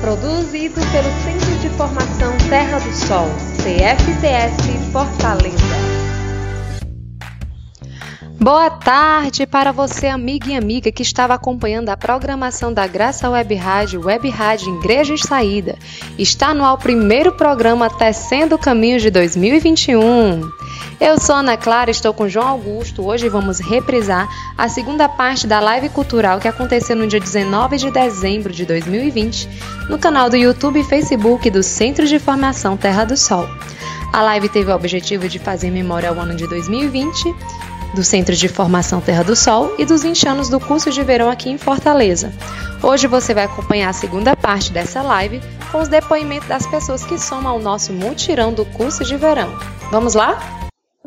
Produzido pelo Centro de Formação Terra do Sol, CFTS Fortaleza. Boa tarde para você, amiga e amiga que estava acompanhando a programação da Graça Web Rádio, Web Rádio Igreja em Saída. Está no ar o primeiro programa Tecendo o Caminho de 2021. Eu sou Ana Clara, estou com João Augusto. Hoje vamos reprisar a segunda parte da live cultural que aconteceu no dia 19 de dezembro de 2020 no canal do YouTube e Facebook do Centro de Formação Terra do Sol. A live teve o objetivo de fazer memória ao ano de 2020 do Centro de Formação Terra do Sol e dos 20 anos do curso de verão aqui em Fortaleza. Hoje você vai acompanhar a segunda parte dessa live com os depoimentos das pessoas que somam ao nosso mutirão do curso de verão. Vamos lá?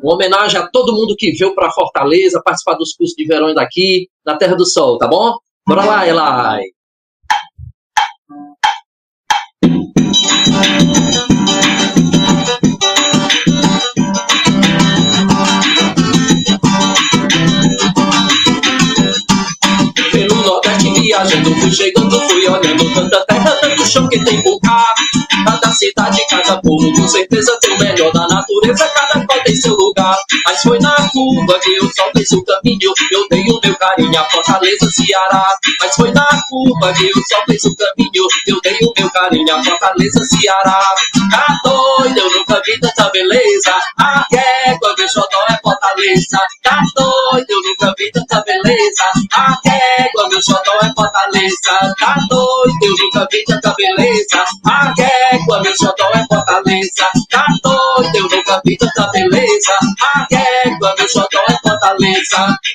Uma homenagem a todo mundo que veio para Fortaleza participar dos cursos de verão daqui, na Terra do Sol, tá bom? Bora lá, Elai! Fui chegando, fui olhando tanta terra, tanto chão que tem por cá. Cada cidade, cada povo, com certeza tem o melhor da natureza, cada qual tem seu lugar. Mas foi na curva que o sol fez o caminho, eu dei o meu carinho a Fortaleza, Ceará. Mas foi na curva que o sol fez o caminho, eu dei o meu carinho a Fortaleza, Ceará. Tá doido, eu nunca vi tanta beleza, a régua, meu xodó é Fortaleza. Tá doido, eu nunca vi tanta beleza, a Fortaleza. Tá doido, eu nunca vi tanta beleza, a régua, meu xodó é Fortaleza. Tá doido, eu nunca vi tanta beleza, a régua, meu xodó é Fortaleza.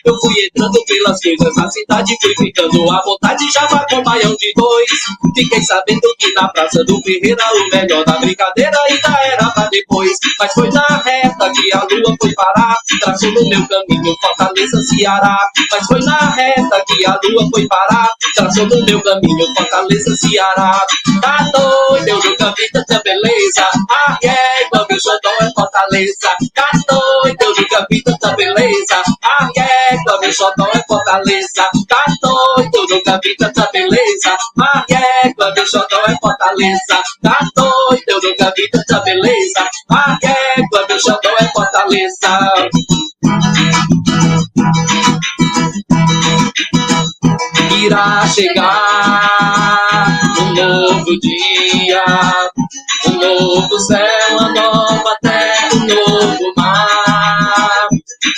Eu fui entrando pelas coisas na cidade, fui ficando à vontade, já vai com baião de dois. Fiquei sabendo que na Praça do Ferreira o melhor da brincadeira ainda era pra depois. Mas foi na reta que a lua foi parar, traçou no meu caminho Fortaleza, Ceará. Mas foi na reta que a lua foi parar, traçou no meu caminho Fortaleza, Ceará. Tá doido, eu nunca vi tanta beleza. A régua, meu xodó é Fortaleza. Tá doido, eu nunca vi tanta beleza. A régua, meu xodó é Fortaleza. Tá doido, nunca vi tanta beleza. A régua, meu xodó é Fortaleza. Tá doido, eu nunca vi tanta beleza. A régua, meu xodó é Fortaleza. Irá chegar um novo dia, um novo céu, uma nova terra, um novo mar.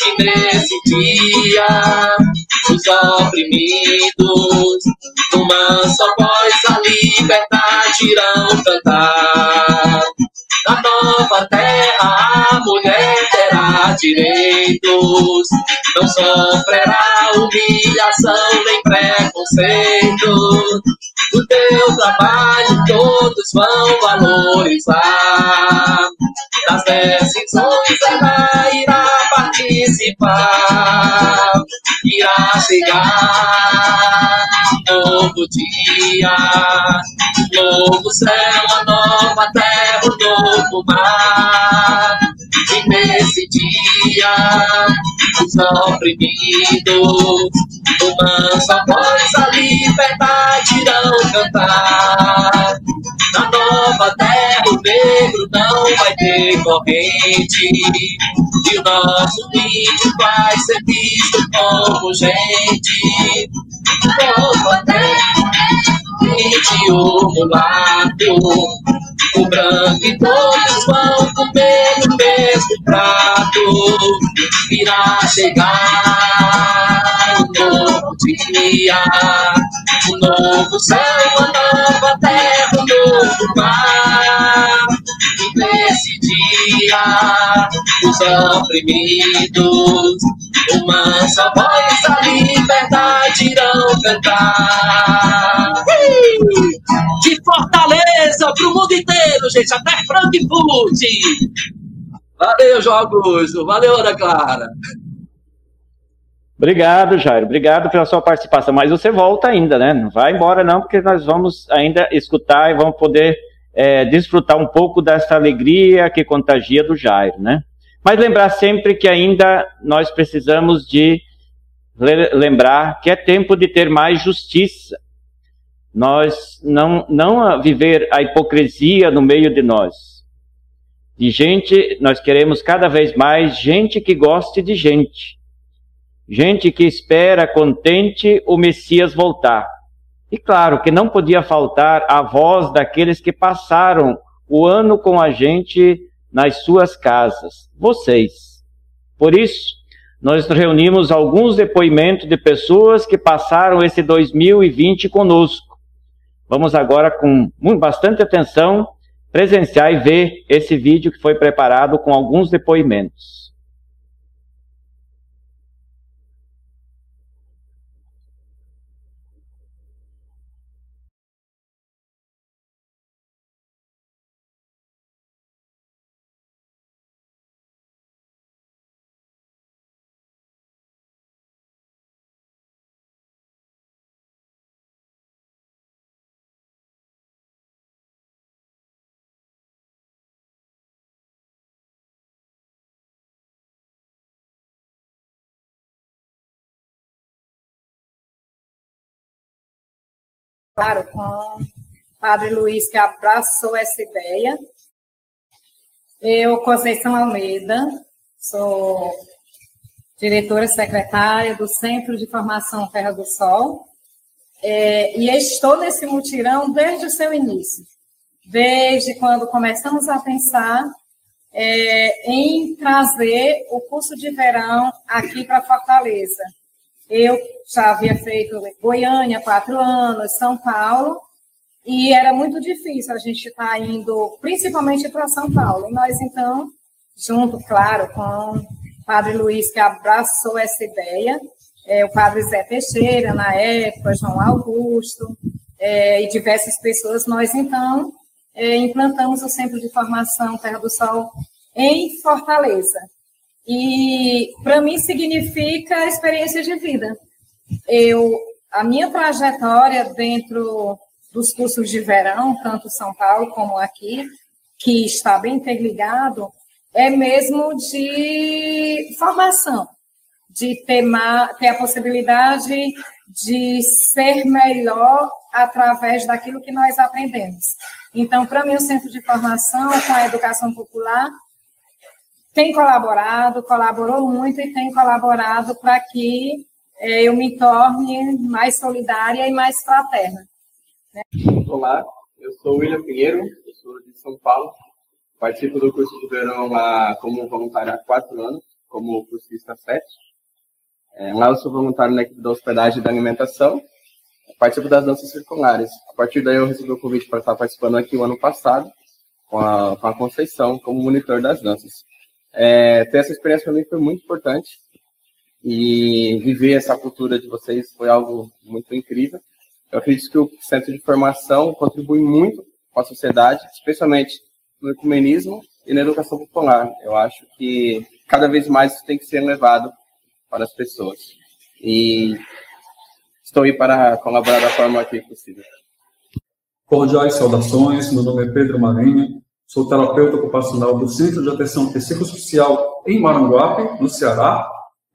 E nesse dia, os oprimidos, numa só voz, a liberdade irão cantar. Na nova terra, a mulher terá direitos, não sofrerá humilhação nem preconceito. O teu trabalho todos vão valorizar. Das decisões ela irá participar. Irá chegar novo dia, novo céu, a nova terra, um novo mar. E nesse dia, os oprimidos, uma só voz, a liberdade irão cantar. Vai ter corrente. E o nosso índio vai ser visto como gente. Nova terra, gente, o mulato, o branco e todos vão comer no mesmo prato. Irá chegar um novo dia, um novo céu, uma nova terra, um novo mar. Nesse dia, os oprimidos, uma só voz, a liberdade irão cantar. De Fortaleza pro mundo inteiro jeito, até Frankfurt! Valeu, João Augusto. Valeu, Ana Clara. Obrigado, Jairo. Obrigado pela sua participação. Mas você volta ainda, né? Não vai embora, não, porque nós vamos ainda escutar e vamos poder é, desfrutar um pouco dessa alegria que contagia do Jairo, né? Mas lembrar sempre que ainda nós precisamos de lembrar que é tempo de ter mais justiça. Nós não, não viver a hipocrisia no meio de nós. De gente, nós queremos cada vez mais gente que goste de gente. Gente que espera contente o Messias voltar. E claro que não podia faltar a voz daqueles que passaram o ano com a gente nas suas casas, vocês. Por isso, nós reunimos alguns depoimentos de pessoas que passaram esse 2020 conosco. Vamos agora, com bastante atenção, presenciar e ver esse vídeo que foi preparado com alguns depoimentos. Claro, com o Padre Luiz, que abraçou essa ideia. Eu, Conceição Almeida, sou diretora secretária do Centro de Formação Terra do Sol, é, e estou nesse mutirão desde o seu início, desde quando começamos a pensar é, em trazer o curso de verão aqui para Fortaleza. Eu já havia feito Goiânia quatro anos, São Paulo, e era muito difícil a gente estar tá indo, principalmente para São Paulo. E nós, então, junto, claro, com o Padre Luiz, que abraçou essa ideia, é, o Padre Zé Teixeira, na época, João Augusto, é, e diversas pessoas, nós, então, é, implantamos o Centro de Formação Terra do Sol em Fortaleza. E para mim significa experiência de vida. Eu a minha trajetória dentro dos cursos de verão, tanto São Paulo como aqui, que está bem interligado, é mesmo de formação, de ter, ter a possibilidade de ser melhor através daquilo que nós aprendemos. Então, para mim, o Centro de Formação com a Educação Popular tem colaborado, colaborou muito e tem colaborado para que é, eu me torne mais solidária e mais fraterna. Né? Olá, eu sou William Pinheiro, eu sou de São Paulo, participo do curso de verão lá como voluntário há quatro anos, como cursista 7. É, lá eu sou voluntário na equipe da hospedagem e da alimentação, participo das danças circulares. A partir daí eu recebi o convite para estar participando aqui o ano passado, com a, com a Conceição, como monitor das danças. É, ter essa experiência para mim foi muito importante e viver essa cultura de vocês foi algo muito incrível. Eu acredito que o centro de formação contribui muito com a sociedade, especialmente no ecumenismo e na educação popular. Eu acho que cada vez mais isso tem que ser levado para as pessoas. E estou aí para colaborar da forma que possível. Cordiais saudações, meu nome é Pedro Marinho, Sou terapeuta ocupacional do Centro de Atenção Psicossocial em Maranguape, no Ceará.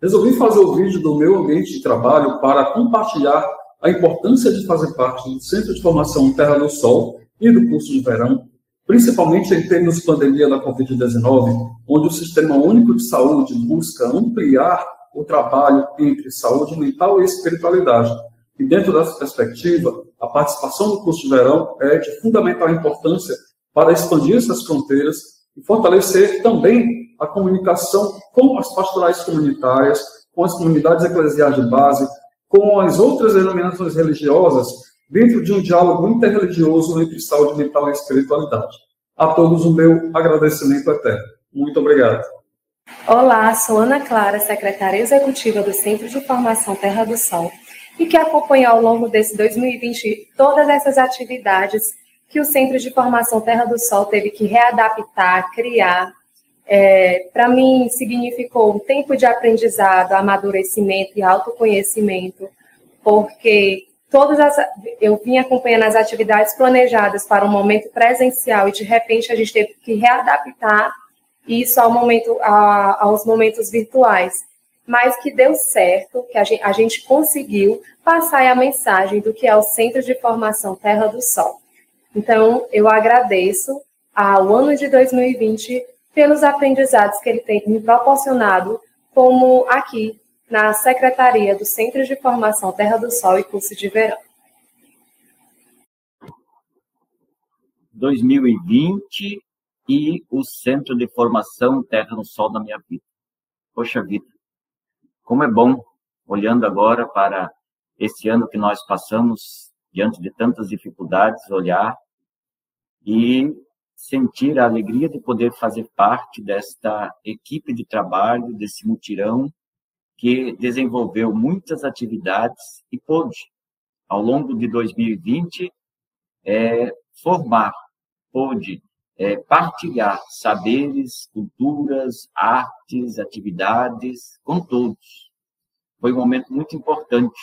Resolvi fazer o vídeo do meu ambiente de trabalho para compartilhar a importância de fazer parte do Centro de Formação Terra do Sol e do curso de verão, principalmente em termos de pandemia da Covid-19, onde o Sistema Único de Saúde busca ampliar o trabalho entre saúde mental e espiritualidade. E dentro dessa perspectiva, a participação do curso de verão é de fundamental importância para expandir essas fronteiras e fortalecer também a comunicação com as pastorais comunitárias, com as comunidades eclesiais de base, com as outras denominações religiosas, dentro de um diálogo interreligioso entre saúde mental e espiritualidade. A todos o meu agradecimento eterno. Muito obrigado. Olá, sou Ana Clara, secretária executiva do Centro de Formação Terra do Sol, e que acompanha ao longo desse 2020 todas essas atividades que o Centro de Formação Terra do Sol teve que readaptar, criar. É, Para mim, significou um tempo de aprendizado, amadurecimento e autoconhecimento, porque todas as, eu vim acompanhando as atividades planejadas para um momento presencial e de repente a gente teve que readaptar isso ao momento, a, aos momentos virtuais. Mas que deu certo, que a gente, a gente conseguiu passar a mensagem do que é o Centro de Formação Terra do Sol. Então, eu agradeço ao ano de 2020 pelos aprendizados que ele tem me proporcionado, como aqui na Secretaria do Centro de Formação Terra do Sol e Curso de Verão. 2020 e o Centro de Formação Terra do Sol da minha vida. Poxa vida, como é bom, olhando agora para esse ano que nós passamos, diante de tantas dificuldades, olhar e sentir a alegria de poder fazer parte desta equipe de trabalho, desse mutirão que desenvolveu muitas atividades e pôde, ao longo de 2020, é, formar, pôde é, partilhar saberes, culturas, artes, atividades com todos. Foi um momento muito importante,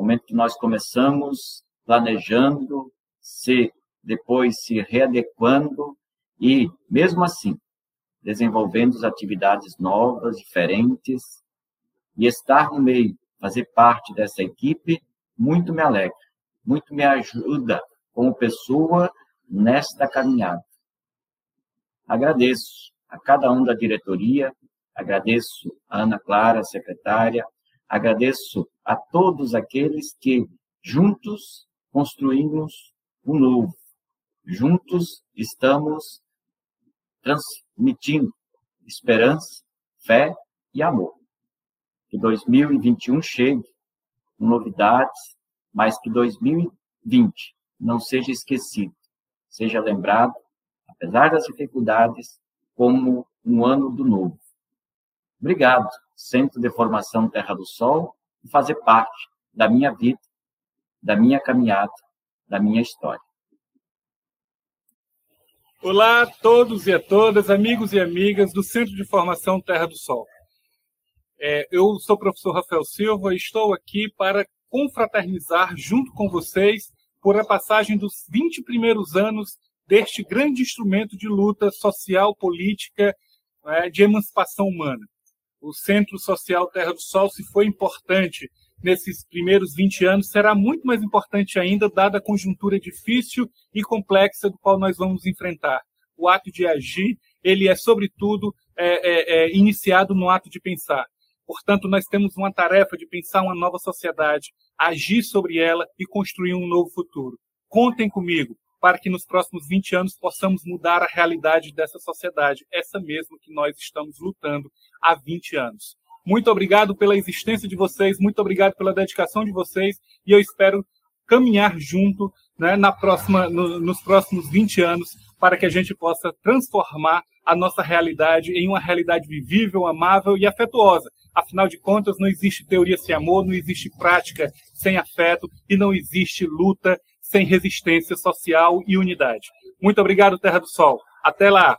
momento que nós começamos planejando, se depois se readequando e, mesmo assim, desenvolvendo atividades novas, diferentes, e estar no meio, fazer parte dessa equipe, muito me alegra, muito me ajuda como pessoa nesta caminhada. Agradeço a cada um da diretoria, agradeço a Ana Clara, secretária, agradeço a todos aqueles que juntos construímos o novo. Juntos estamos transmitindo esperança, fé e amor que 2021 chegue com novidades, mas que 2020 não seja esquecido, seja lembrado, apesar das dificuldades, como um ano do novo. Obrigado, Centro de Formação Terra do Sol, por fazer parte da minha vida, da minha caminhada, da minha história. Olá a todos e a todas, amigos e amigas do Centro de Formação Terra do Sol. É, eu sou o professor Rafael Silva e estou aqui para confraternizar junto com vocês por a passagem dos 20 primeiros anos deste grande instrumento de luta social, política, é, de emancipação humana. O Centro Social Terra do Sol, se foi importante nesses primeiros 20 anos, será muito mais importante ainda, dada a conjuntura difícil e complexa do qual nós vamos enfrentar. O ato de agir, ele é, sobretudo, é, é, é iniciado no ato de pensar. Portanto, nós temos uma tarefa de pensar uma nova sociedade, agir sobre ela e construir um novo futuro. Contem comigo para que nos próximos 20 anos possamos mudar a realidade dessa sociedade, essa mesma que nós estamos lutando há 20 anos. Muito obrigado pela existência de vocês, muito obrigado pela dedicação de vocês e eu espero caminhar junto né, na próxima, no, nos próximos 20 anos para que a gente possa transformar a nossa realidade em uma realidade vivível, amável e afetuosa. Afinal de contas, não existe teoria sem amor, não existe prática sem afeto e não existe luta sem resistência social e unidade. Muito obrigado, Terra do Sol. Até lá!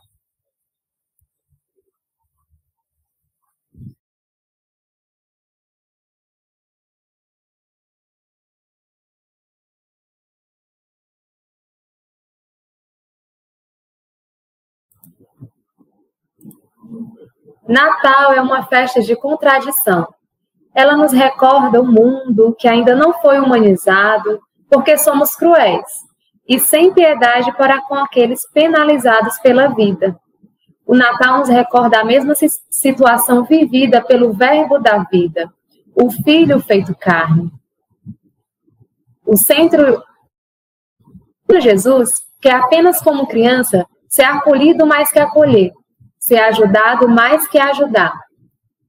Natal é uma festa de contradição. Ela nos recorda o mundo que ainda não foi humanizado, porque somos cruéis e sem piedade para com aqueles penalizados pela vida. O Natal nos recorda a mesma situação vivida pelo Verbo da vida, o Filho feito carne. O centro de Jesus, que é apenas como criança, ser acolhido mais que acolher, ser ajudado mais que ajudar.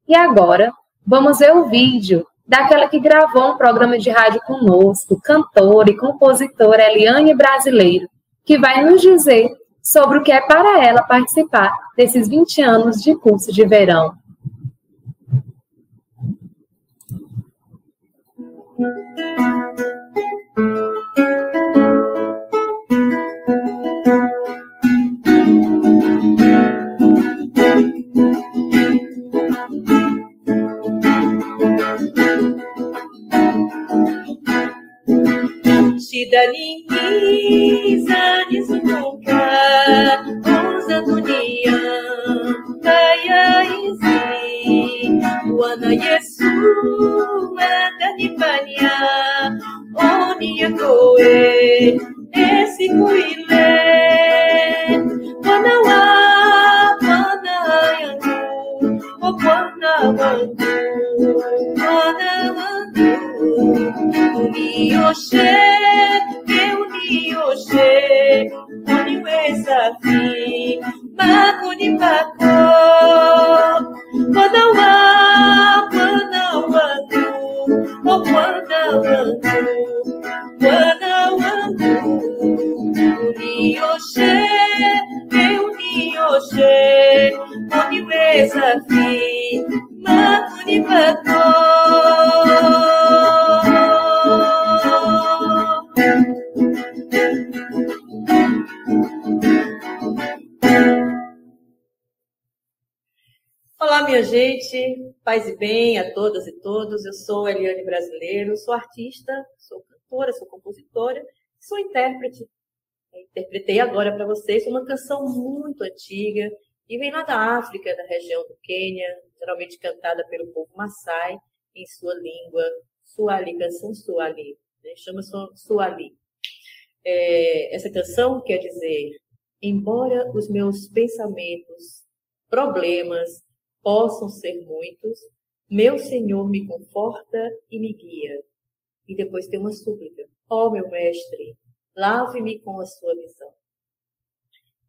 E agora, vamos ver o vídeo daquela que gravou um programa de rádio conosco, cantora e compositora Eliane Brasileiro, que vai nos dizer sobre o que é para ela participar desses 20 anos de curso de verão. Música Shidaniza nizunguka Oza dunia Kaya izi Wana Yesu Adanipania Oni yakoe Esi kuile Wana wa Wana yangu O Bwana wangu Bwana wangu Unioshe unioshe uniweza fi maguni pako Bwana wa Bwana wangu o Bwana wangu Bwana wangu unioshe unioshe minha gente, paz e bem a todas e todos. Eu sou Eliane Brasileiro, sou artista, sou cantora, sou compositora, sou intérprete. Interpretei agora para vocês uma canção muito antiga e vem lá da África, da região do Quênia, geralmente cantada pelo povo Maasai em sua língua Suali, canção Suali, né? chama Suali. É, essa canção quer dizer: embora os meus pensamentos, problemas possam ser muitos, meu Senhor me conforta e me guia. E depois tem uma súplica: ó oh, meu mestre, lave-me com a sua visão.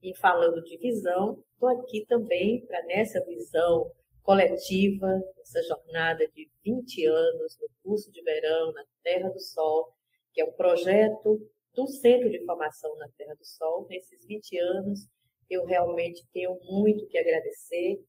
E falando de visão, estou aqui também para nessa visão coletiva, essa jornada de 20 anos no curso de verão na Terra do Sol, que é um projeto do Centro de Formação na Terra do Sol. Nesses 20 anos, eu realmente tenho muito que agradecer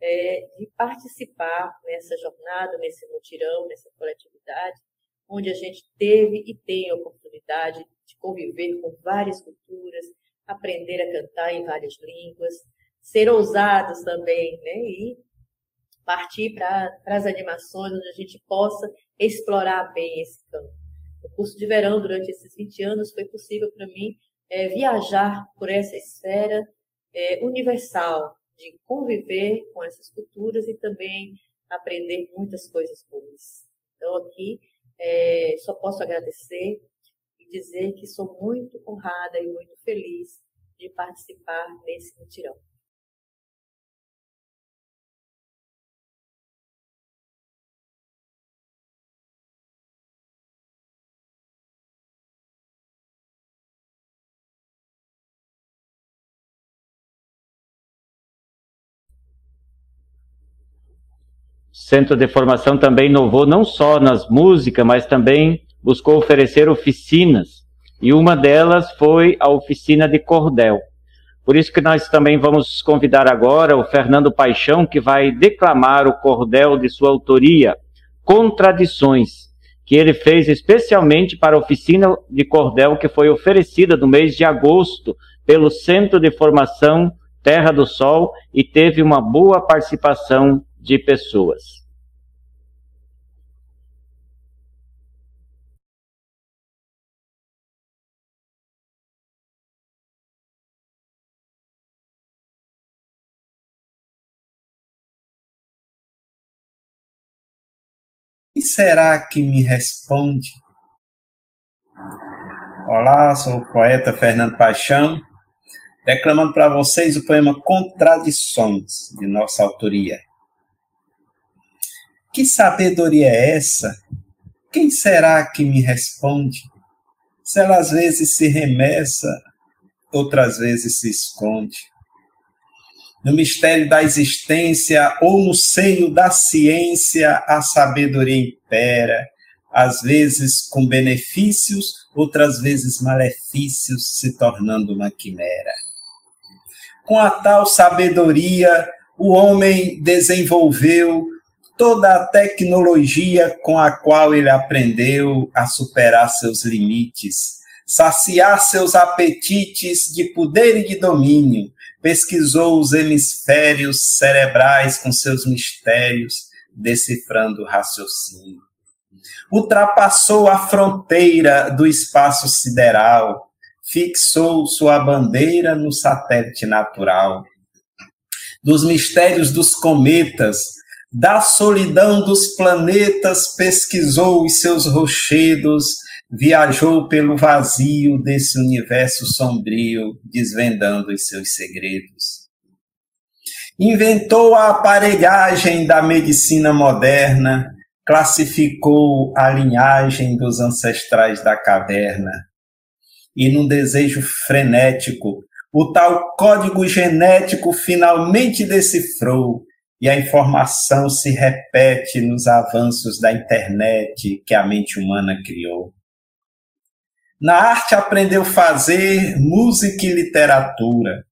é, de participar nessa jornada, nesse mutirão, nessa coletividade, onde a gente teve e tem a oportunidade de conviver com várias culturas, aprender a cantar em várias línguas, ser ousados também, né? E partir para as animações onde a gente possa explorar bem esse campo. O curso de verão, durante esses 20 anos, foi possível para mim é, viajar por essa esfera é, universal, de conviver com essas culturas e também aprender muitas coisas boas. Então, aqui, é, só posso agradecer e dizer que sou muito honrada e muito feliz de participar desse mutirão. Centro de Formação também inovou não só nas músicas, mas também buscou oferecer oficinas. E uma delas foi a oficina de cordel. Por isso que nós também vamos convidar agora o Fernando Paixão, que vai declamar o cordel de sua autoria, Contradições, que ele fez especialmente para a oficina de cordel que foi oferecida no mês de agosto pelo Centro de Formação Terra do Sol e teve uma boa participação de pessoas. E será que me responde? Olá, sou o poeta Fernando Paixão, declamando para vocês o poema Contradições, de nossa autoria. Que sabedoria é essa? Quem será que me responde? Se ela às vezes se remessa, outras vezes se esconde. No mistério da existência ou no seio da ciência, a sabedoria impera, às vezes com benefícios, outras vezes malefícios, se tornando uma quimera. Com a tal sabedoria, o homem desenvolveu toda a tecnologia com a qual ele aprendeu a superar seus limites, saciar seus apetites de poder e de domínio, pesquisou os hemisférios cerebrais com seus mistérios, decifrando o raciocínio. ultrapassou a fronteira do espaço sideral, fixou sua bandeira no satélite natural. Dos mistérios dos cometas, da solidão dos planetas, pesquisou os seus rochedos, viajou pelo vazio desse universo sombrio, desvendando os seus segredos. Inventou a aparelhagem da medicina moderna, classificou a linhagem dos ancestrais da caverna. E num desejo frenético, o tal código genético finalmente decifrou e a informação se repete nos avanços da internet que a mente humana criou. Na arte aprendeu fazer música e literatura.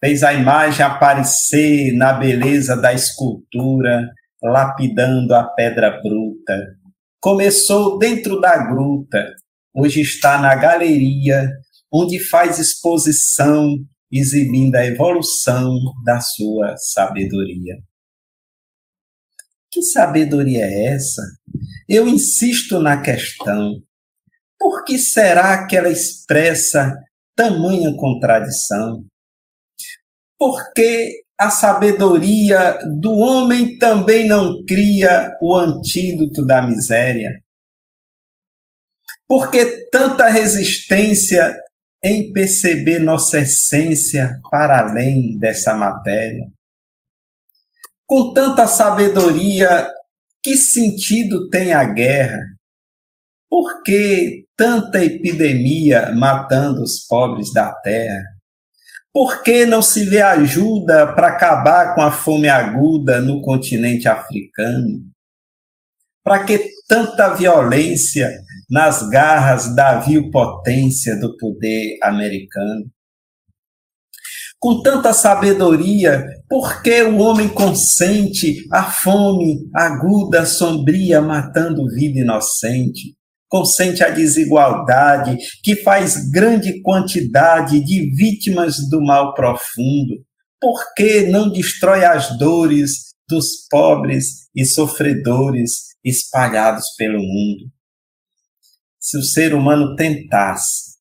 Fez a imagem aparecer na beleza da escultura, lapidando a pedra bruta. Começou dentro da gruta, hoje está na galeria, onde faz exposição, exibindo a evolução da sua sabedoria. Que sabedoria é essa? Eu insisto na questão. Por que será que ela expressa tamanha contradição? Porque a sabedoria do homem também não cria o antídoto da miséria? Por que tanta resistência em perceber nossa essência para além dessa matéria? Com tanta sabedoria, que sentido tem a guerra? Por que tanta epidemia matando os pobres da terra? Por que não se vê ajuda para acabar com a fome aguda no continente africano? Para que tanta violência nas garras da vil potência do poder americano? Com tanta sabedoria, por que o homem consente a fome aguda, sombria, matando vida inocente? consente a desigualdade, que faz grande quantidade de vítimas do mal profundo? Por que não destrói as dores dos pobres e sofredores espalhados pelo mundo? Se o ser humano tentasse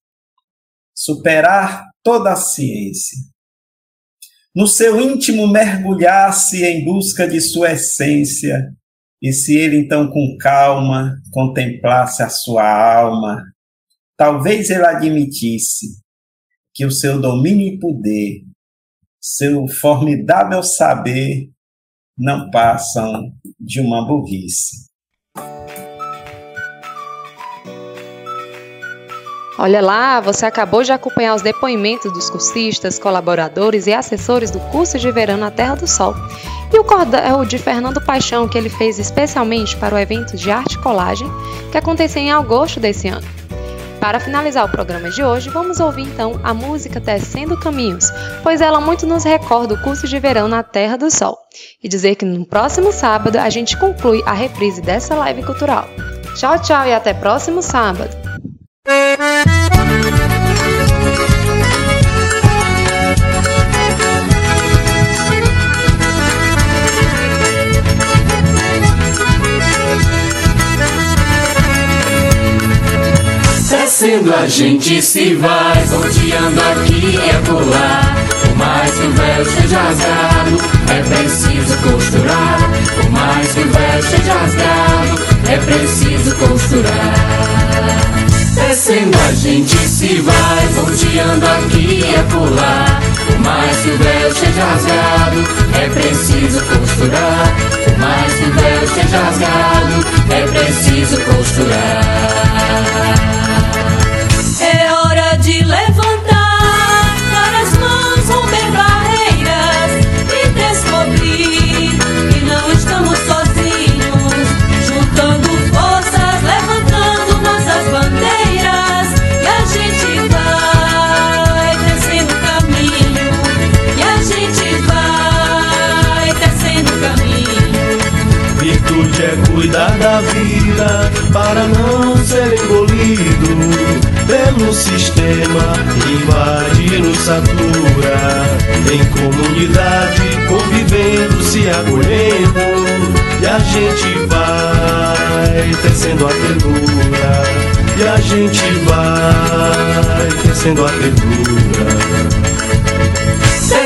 superar toda a ciência, no seu íntimo mergulhasse em busca de sua essência, e se ele então com calma contemplasse a sua alma, talvez ele admitisse que o seu domínio e poder, seu formidável saber, não passam de uma burrice. Olha lá, você acabou de acompanhar os depoimentos dos cursistas, colaboradores e assessores do curso de verão na Terra do Sol. E o cordel de Fernando Paixão, que ele fez especialmente para o evento de arte colagem, que aconteceu em agosto desse ano. Para finalizar o programa de hoje, vamos ouvir então a música Tecendo Caminhos, pois ela muito nos recorda o curso de verão na Terra do Sol. E dizer que no próximo sábado a gente conclui a reprise dessa live cultural. Tchau, tchau e até próximo sábado! A gente se vai, volteando aqui e acolá. Por mais que o véu esteja rasgado, é preciso costurar. Por mais que o véu esteja rasgado, é preciso costurar. Descendo a gente se vai, volteando aqui e acolá. Por mais que o véu esteja rasgado, é preciso costurar. Por mais que o véu esteja rasgado, é preciso costurar. Gente vai tecendo a ternura E a gente vai tecendo a ternura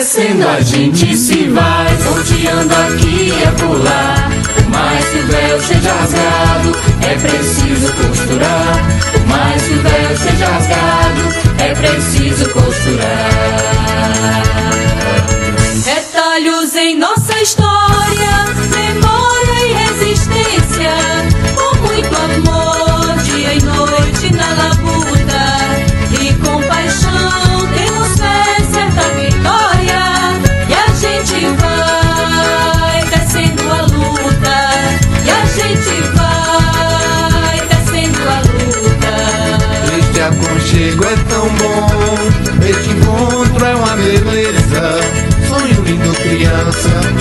Descendo a gente se vai, volteando aqui e acolá. Por mais que o véu seja rasgado, é preciso costurar. Por mais que o véu seja rasgado,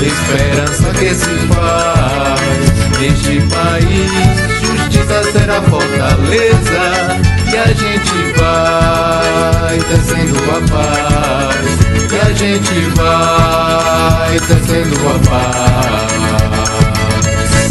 esperança que se faz. Neste país, justiça será fortaleza. E a gente vai tecendo a paz. E a gente vai tecendo a paz.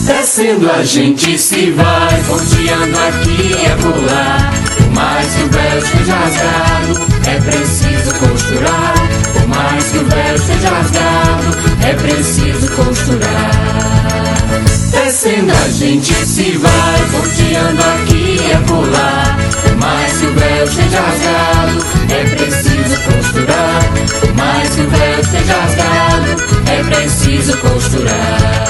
Descendo a gente se vai, ponteando aqui e acolá. Por mais que o esteja rasgado, é preciso costurar. Mais que o véu esteja rasgado, é preciso costurar. Descendo a gente se vai, ponteando aqui e acolá. Por mais que o véu esteja rasgado, é preciso costurar. Por mais que o véu esteja rasgado, é preciso costurar.